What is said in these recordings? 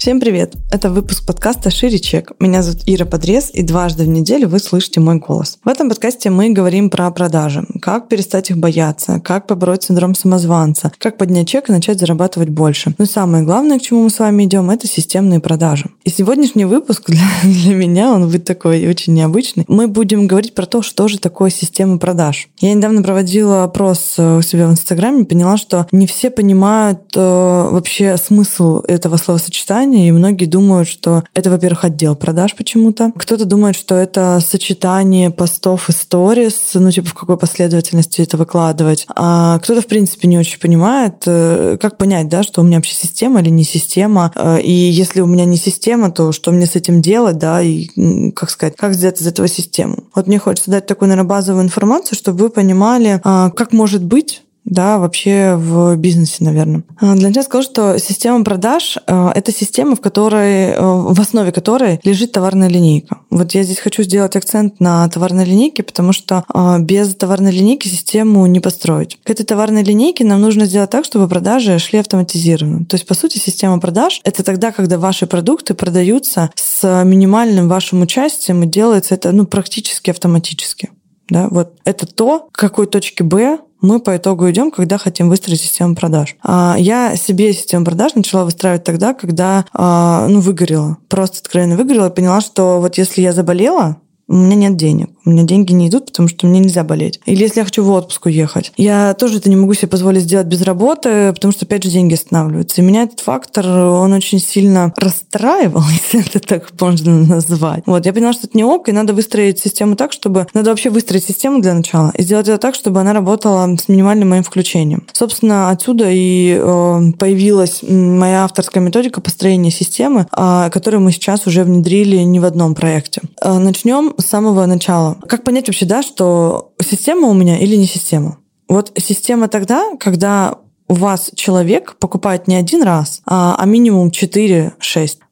Всем привет! Это выпуск подкаста «Шире чек». Меня зовут Ира Подрез, и дважды в неделю вы слышите мой голос. В этом подкасте мы говорим про продажи, как перестать их бояться, как побороть синдром самозванца, как поднять чек и начать зарабатывать больше. Но самое главное, к чему мы с вами идем, это системные продажи. И сегодняшний выпуск для, для меня, он будет такой очень необычный. Мы будем говорить про то, что же такое система продаж. Я недавно проводила опрос у себя в Инстаграме, поняла, что не все понимают э, вообще смысл этого словосочетания, компании, и многие думают, что это, во-первых, отдел продаж почему-то. Кто-то думает, что это сочетание постов и сторис, ну, типа, в какой последовательности это выкладывать. А кто-то, в принципе, не очень понимает, э, как понять, да, что у меня вообще система или не система. Э, и если у меня не система, то что мне с этим делать, да, и, как сказать, как сделать из этого систему. Вот мне хочется дать такую, наверное, базовую информацию, чтобы вы понимали, а, как может быть да, вообще в бизнесе, наверное. А, для начала скажу, что система продаж а, — это система, в которой, а, в основе которой лежит товарная линейка. Вот я здесь хочу сделать акцент на товарной линейке, потому что без товарной линейки систему не построить. К этой товарной линейке нам нужно сделать так, чтобы продажи шли автоматизированно. То есть, по сути, система продаж — это тогда, когда ваши продукты продаются с минимальным вашим участием, и делается это ну, практически автоматически. Да, вот это то, к какой точке Б мы по итогу идем, когда хотим выстроить систему продаж. А, я себе систему продаж начала выстраивать тогда, когда а, ну, выгорела. Просто откровенно выгорела и поняла, что вот если я заболела, у меня нет денег. У меня деньги не идут, потому что мне нельзя болеть. Или если я хочу в отпуск уехать. Я тоже это не могу себе позволить сделать без работы, потому что, опять же, деньги останавливаются. И меня этот фактор, он очень сильно расстраивал, если это так можно назвать. Вот, я поняла, что это не ок, и надо выстроить систему так, чтобы... Надо вообще выстроить систему для начала и сделать это так, чтобы она работала с минимальным моим включением. Собственно, отсюда и э, появилась моя авторская методика построения системы, э, которую мы сейчас уже внедрили не в одном проекте. Э, начнем с самого начала. Как понять вообще, да, что система у меня или не система? Вот система тогда, когда у вас человек покупает не один раз, а, а минимум 4-6.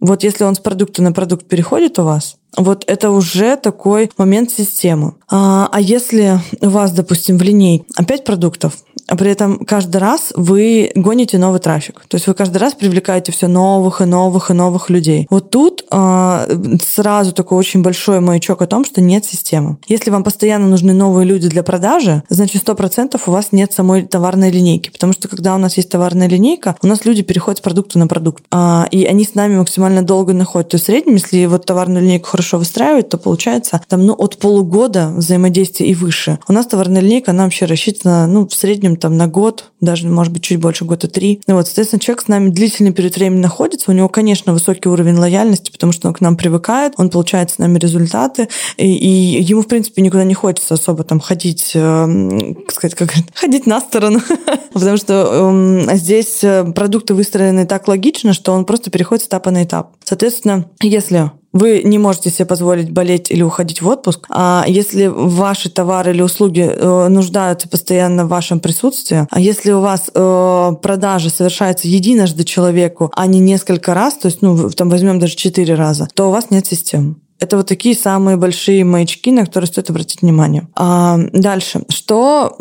Вот если он с продукта на продукт переходит у вас, вот это уже такой момент системы. А, а если у вас, допустим, в линейке 5 продуктов, а при этом каждый раз вы гоните новый трафик. То есть вы каждый раз привлекаете все новых и новых и новых людей. Вот тут э, сразу такой очень большой маячок о том, что нет системы. Если вам постоянно нужны новые люди для продажи, значит, сто процентов у вас нет самой товарной линейки. Потому что когда у нас есть товарная линейка, у нас люди переходят с продукта на продукт. А, и они с нами максимально долго находят. То есть в среднем, если вот товарную линейку хорошо выстраивать, то получается там ну, от полугода взаимодействия и выше. У нас товарная линейка, она вообще рассчитана ну, в среднем среднем там на год, даже, может быть, чуть больше, года три. Ну вот, соответственно, человек с нами длительный период времени находится, у него, конечно, высокий уровень лояльности, потому что он к нам привыкает, он получает с нами результаты, и, и ему, в принципе, никуда не хочется особо там ходить, э, сказать, как ходить на сторону, потому что э, здесь продукты выстроены так логично, что он просто переходит с этапа на этап. Соответственно, если вы не можете себе позволить болеть или уходить в отпуск. А если ваши товары или услуги э, нуждаются постоянно в вашем присутствии, а если у вас э, продажа совершается единожды человеку, а не несколько раз, то есть, ну, там возьмем даже четыре раза, то у вас нет системы. Это вот такие самые большие маячки, на которые стоит обратить внимание. А, дальше. Что,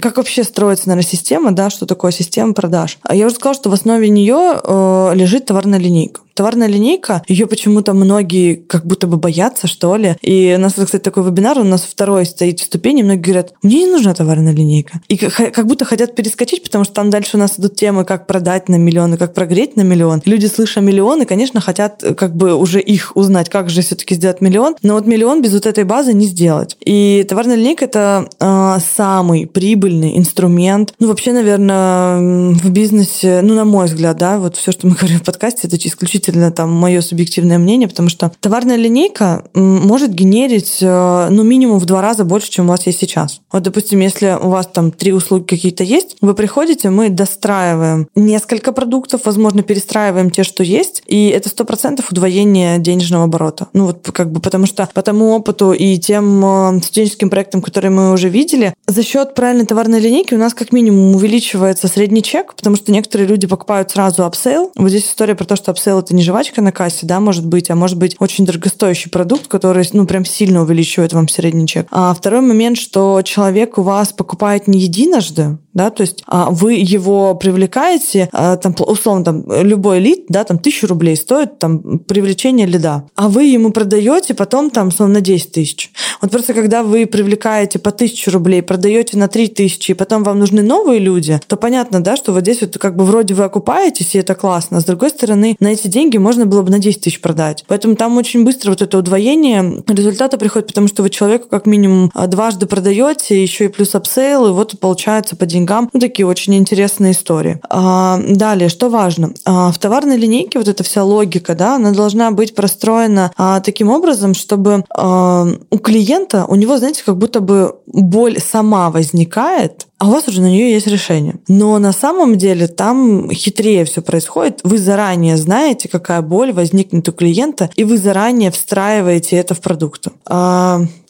как вообще строится, наверное, система, да, что такое система продаж? Я уже сказала, что в основе нее э, лежит товарная линейка. Товарная линейка, ее почему-то многие как будто бы боятся, что ли. И у нас, кстати, такой вебинар, у нас второй стоит в ступени, многие говорят, мне не нужна товарная линейка. И как будто хотят перескочить, потому что там дальше у нас идут темы, как продать на миллион и как прогреть на миллион. Люди, слыша миллионы, конечно, хотят э, как бы уже их узнать, как же все-таки сделать миллион. Но вот миллион без вот этой базы не сделать. И товарная линейка — это э, самый прибыльный инструмент. Ну, вообще, наверное, в бизнесе, ну, на мой взгляд, да, вот все, что мы говорим в подкасте, это исключительно исключительно там мое субъективное мнение, потому что товарная линейка может генерить, э, ну, минимум в два раза больше, чем у вас есть сейчас. Вот, допустим, если у вас там три услуги какие-то есть, вы приходите, мы достраиваем несколько продуктов, возможно, перестраиваем те, что есть, и это сто процентов удвоение денежного оборота. Ну, вот как бы потому что по тому опыту и тем э, студенческим проектам, которые мы уже видели, за счет правильной товарной линейки у нас как минимум увеличивается средний чек, потому что некоторые люди покупают сразу upsell. Вот здесь история про то, что upsell это это не жвачка на кассе, да, может быть, а может быть очень дорогостоящий продукт, который, ну, прям сильно увеличивает вам средний чек. А второй момент, что человек у вас покупает не единожды, да, то есть а, вы его привлекаете, а, там, условно, там, любой лид, да, там, тысячу рублей стоит, там, привлечение лида, а вы ему продаете потом, там, условно, на 10 тысяч. Вот просто когда вы привлекаете по тысячу рублей, продаете на 3 тысячи, и потом вам нужны новые люди, то понятно, да, что вот здесь вот как бы вроде вы окупаетесь, и это классно, а с другой стороны, на эти деньги можно было бы на 10 тысяч продать. Поэтому там очень быстро вот это удвоение результата приходит, потому что вы человеку как минимум а, дважды продаете, еще и плюс upsell, и вот получается по деньгам. Ну, такие очень интересные истории. А, далее, что важно? А, в товарной линейке вот эта вся логика, да, она должна быть простроена а, таким образом, чтобы а, у клиента, у него, знаете, как будто бы боль сама возникает, а у вас уже на нее есть решение. Но на самом деле там хитрее все происходит. Вы заранее знаете, какая боль возникнет у клиента, и вы заранее встраиваете это в продукт.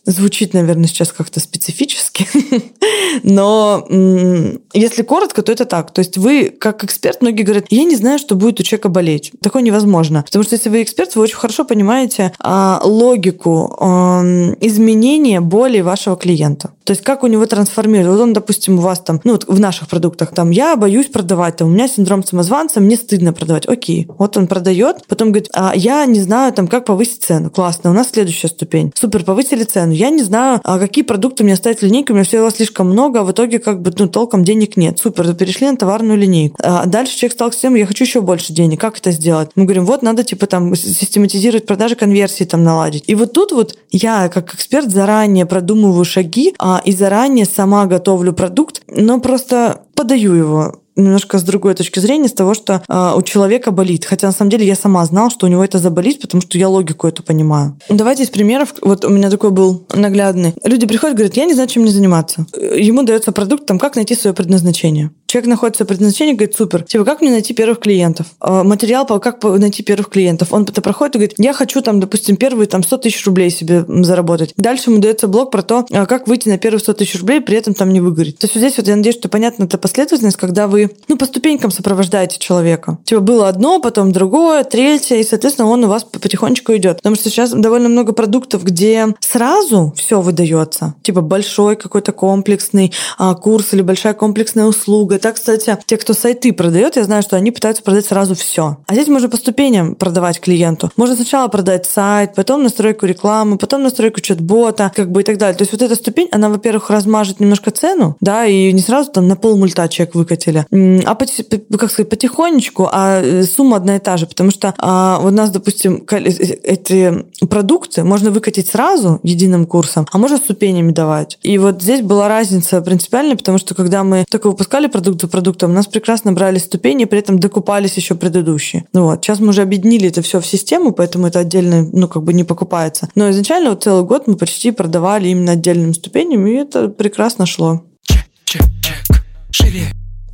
Звучит, наверное, сейчас как-то специфически, но если коротко, то это так. То есть вы, как эксперт, многие говорят, я не знаю, что будет у человека болеть. Такое невозможно. Потому что если вы эксперт, вы очень хорошо понимаете а, логику а, изменения боли вашего клиента. То есть как у него трансформирует. Вот он, допустим, у вас там, ну вот в наших продуктах, там, я боюсь продавать, там, у меня синдром самозванца, мне стыдно продавать. Окей. Вот он продает, потом говорит, а я не знаю, там, как повысить цену. Классно, у нас следующая ступень. Супер, повысили цену я не знаю, а какие продукты мне ставить в линейку, у меня всего слишком много, а в итоге как бы ну, толком денег нет. Супер, перешли на товарную линейку. А дальше человек стал с тем, я хочу еще больше денег, как это сделать? Мы говорим, вот надо типа там систематизировать продажи, конверсии там наладить. И вот тут вот я как эксперт заранее продумываю шаги а, и заранее сама готовлю продукт, но просто подаю его немножко с другой точки зрения, с того, что э, у человека болит. Хотя на самом деле я сама знала, что у него это заболит, потому что я логику эту понимаю. Давайте из примеров. Вот у меня такой был наглядный. Люди приходят, говорят, я не знаю, чем мне заниматься. Ему дается продукт, там, как найти свое предназначение. Человек находится в предназначении, говорит, супер. Типа, как мне найти первых клиентов? А, материал, по как найти первых клиентов? Он это проходит и говорит, я хочу там, допустим, первые там 100 тысяч рублей себе заработать. Дальше ему дается блок про то, а, как выйти на первые 100 тысяч рублей, при этом там не выгореть. То есть вот здесь вот я надеюсь, что понятна эта последовательность, когда вы, ну, по ступенькам сопровождаете человека. Типа, было одно, потом другое, третье, и, соответственно, он у вас потихонечку идет. Потому что сейчас довольно много продуктов, где сразу все выдается. Типа, большой какой-то комплексный а, курс или большая комплексная услуга, так, кстати, те, кто сайты продает, я знаю, что они пытаются продать сразу все. А здесь можно по ступеням продавать клиенту. Можно сначала продать сайт, потом настройку рекламы, потом настройку чат-бота, как бы и так далее. То есть вот эта ступень, она, во-первых, размажет немножко цену, да, и не сразу там на пол мульта человек выкатили, а как сказать, потихонечку, а э, сумма одна и та же, потому что а, у нас, допустим, э, эти продукты можно выкатить сразу единым курсом, а можно ступенями давать. И вот здесь была разница принципиальная, потому что когда мы только выпускали продукт, продукт за продуктом, у нас прекрасно брали ступени, при этом докупались еще предыдущие. Ну вот, сейчас мы уже объединили это все в систему, поэтому это отдельно, ну, как бы не покупается. Но изначально вот целый год мы почти продавали именно отдельными ступенями, и это прекрасно шло. Чек, чек, чек. Шире,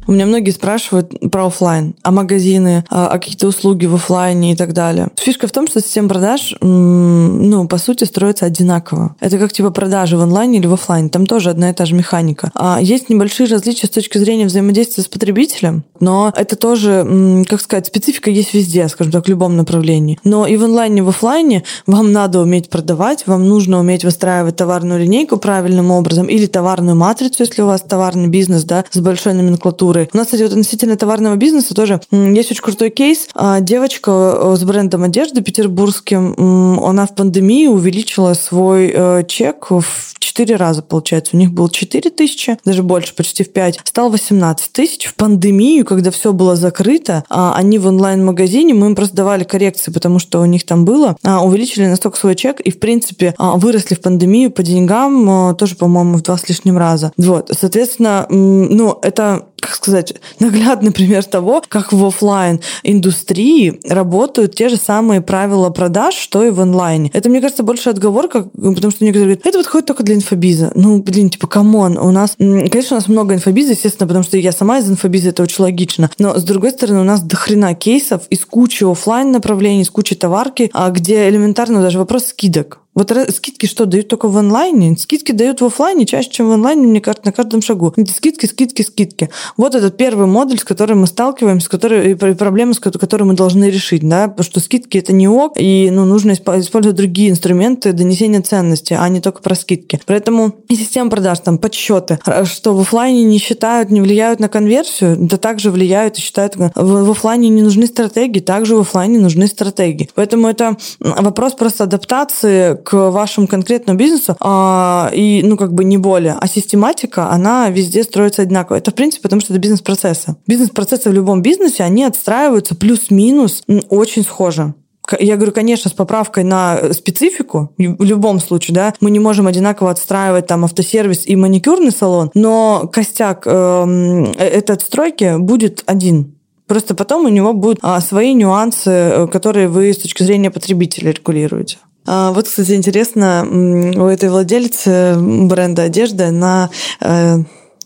у меня многие спрашивают про офлайн, а магазины, а, а какие-то услуги в офлайне и так далее. Фишка в том, что система продаж, ну, по сути, строится одинаково. Это как типа продажи в онлайне или в офлайне. Там тоже одна и та же механика. А есть небольшие различия с точки зрения взаимодействия с потребителем, но это тоже, как сказать, специфика есть везде, скажем так, в любом направлении. Но и в онлайне, и в офлайне вам надо уметь продавать, вам нужно уметь выстраивать товарную линейку правильным образом или товарную матрицу, если у вас товарный бизнес, да, с большой номенклатурой, культуры. У нас, кстати, вот относительно товарного бизнеса тоже есть очень крутой кейс. А, девочка э, с брендом одежды петербургским, она в пандемии увеличила свой э, чек в 4 раза, получается. У них было 4 тысячи, даже больше, почти в 5. Стал 18 тысяч. В пандемию, когда все было закрыто, а, они в онлайн-магазине, мы им просто давали коррекции, потому что у них там было, а, увеличили настолько свой чек и, в принципе, выросли в пандемию по деньгам тоже, по-моему, в два с лишним раза. Вот, соответственно, ну, это как сказать, наглядный пример того, как в офлайн индустрии работают те же самые правила продаж, что и в онлайне. Это, мне кажется, больше отговорка, потому что некоторые говорят, это подходит только для инфобиза. Ну, блин, типа, come on, у нас, конечно, у нас много инфобиза, естественно, потому что я сама из инфобиза, это очень логично. Но, с другой стороны, у нас дохрена кейсов из кучи офлайн направлений, из кучи товарки, а где элементарно даже вопрос скидок. Вот скидки что, дают только в онлайне? Скидки дают в офлайне чаще, чем в онлайне, мне кажется, на каждом шагу. Эти скидки, скидки, скидки. Вот этот первый модуль, с которым мы сталкиваемся, с которой, и проблемы, с которой мы должны решить, да, потому что скидки это не ок, и ну, нужно использовать другие инструменты донесения ценности, а не только про скидки. Поэтому и система продаж, там, подсчеты, что в офлайне не считают, не влияют на конверсию, да также влияют и считают. В, в офлайне не нужны стратегии, также в офлайне нужны стратегии. Поэтому это вопрос просто адаптации к вашему конкретному бизнесу, а, и, ну, как бы не более. А систематика, она везде строится одинаково. Это, в принципе, потому что это бизнес-процессы. Бизнес-процессы в любом бизнесе, они отстраиваются плюс-минус очень схоже. Я говорю, конечно, с поправкой на специфику, в любом случае, да, мы не можем одинаково отстраивать там автосервис и маникюрный салон, но костяк эм, э, этой отстройки будет один. Просто потом у него будут а, свои нюансы, э, которые вы с точки зрения потребителя регулируете. А, вот, кстати, интересно, у этой владельцы бренда одежды на э,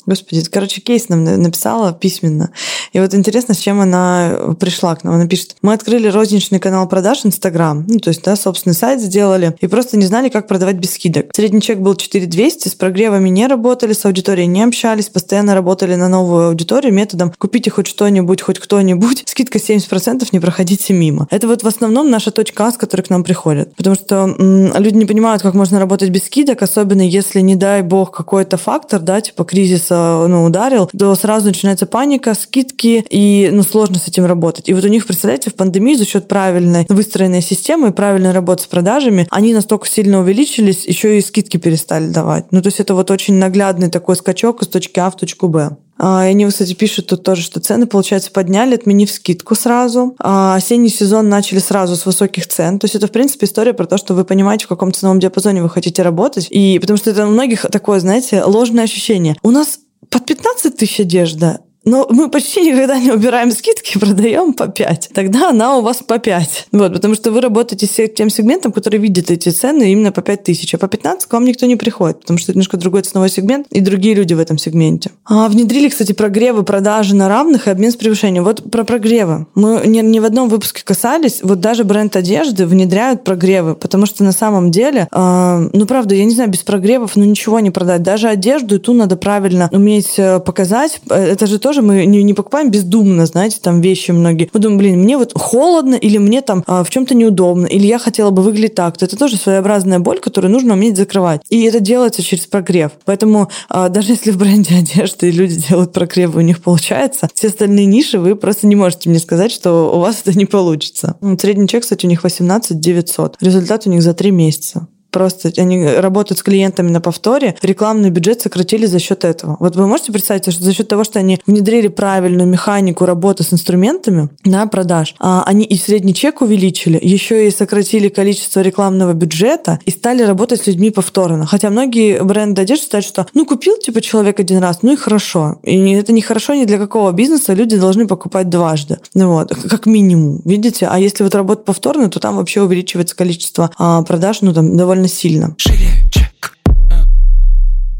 Господи, короче, кейс нам написала письменно. И вот интересно, с чем она пришла к нам. Она пишет, мы открыли розничный канал продаж Инстаграм, ну, то есть, да, собственный сайт сделали, и просто не знали, как продавать без скидок. Средний чек был 4200, с прогревами не работали, с аудиторией не общались, постоянно работали на новую аудиторию методом «купите хоть что-нибудь, хоть кто-нибудь, скидка 70%, не проходите мимо». Это вот в основном наша точка А, с которой к нам приходят. Потому что м, люди не понимают, как можно работать без скидок, особенно если, не дай бог, какой-то фактор, да, типа кризис ну, ударил, то сразу начинается паника, скидки, и ну, сложно с этим работать. И вот у них, представляете, в пандемии за счет правильной выстроенной системы и правильной работы с продажами, они настолько сильно увеличились, еще и скидки перестали давать. Ну, то есть это вот очень наглядный такой скачок из точки А в точку Б. А, и они, кстати, пишут тут тоже, что цены, получается, подняли, отменив скидку сразу. А осенний сезон начали сразу с высоких цен. То есть это, в принципе, история про то, что вы понимаете, в каком ценовом диапазоне вы хотите работать. И потому что это у многих такое, знаете, ложное ощущение. У нас под 15 тысяч одежда но мы почти никогда не убираем скидки, продаем по 5. Тогда она у вас по 5. Вот, потому что вы работаете с тем сегментом, который видит эти цены именно по 5 тысяч. А по 15 к вам никто не приходит, потому что это немножко другой ценовой сегмент и другие люди в этом сегменте. А внедрили, кстати, прогревы продажи на равных и обмен с превышением. Вот про прогревы. Мы ни, ни в одном выпуске касались. Вот даже бренд одежды внедряют прогревы, потому что на самом деле, э, ну, правда, я не знаю, без прогревов, ну, ничего не продать. Даже одежду и ту надо правильно уметь э, показать. Э, это же тоже тоже мы не, не покупаем бездумно, знаете, там вещи многие. Мы думаем, блин, мне вот холодно, или мне там а, в чем-то неудобно, или я хотела бы выглядеть так. То это тоже своеобразная боль, которую нужно уметь закрывать. И это делается через прогрев. Поэтому а, даже если в бренде одежды люди делают прогрев, и у них получается, все остальные ниши вы просто не можете мне сказать, что у вас это не получится. Средний чек, кстати, у них 18 900. Результат у них за три месяца просто они работают с клиентами на повторе, рекламный бюджет сократили за счет этого. Вот вы можете представить, что за счет того, что они внедрили правильную механику работы с инструментами на продаж, а они и средний чек увеличили, еще и сократили количество рекламного бюджета и стали работать с людьми повторно. Хотя многие бренды одежды считают, что ну купил типа человек один раз, ну и хорошо. И это не хорошо ни для какого бизнеса, люди должны покупать дважды. Ну вот, как минимум, видите? А если вот работать повторно, то там вообще увеличивается количество а, продаж, ну там довольно довольно сильно.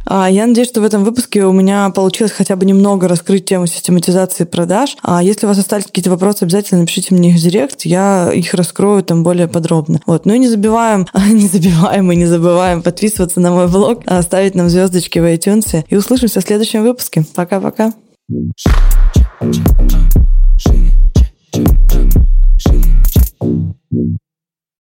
А, я надеюсь, что в этом выпуске у меня получилось хотя бы немного раскрыть тему систематизации продаж. А если у вас остались какие-то вопросы, обязательно напишите мне их в директ, я их раскрою там более подробно. Вот. Ну и не забиваем, не забиваем и не забываем подписываться на мой блог, а ставить нам звездочки в iTunes. И услышимся в следующем выпуске. Пока-пока.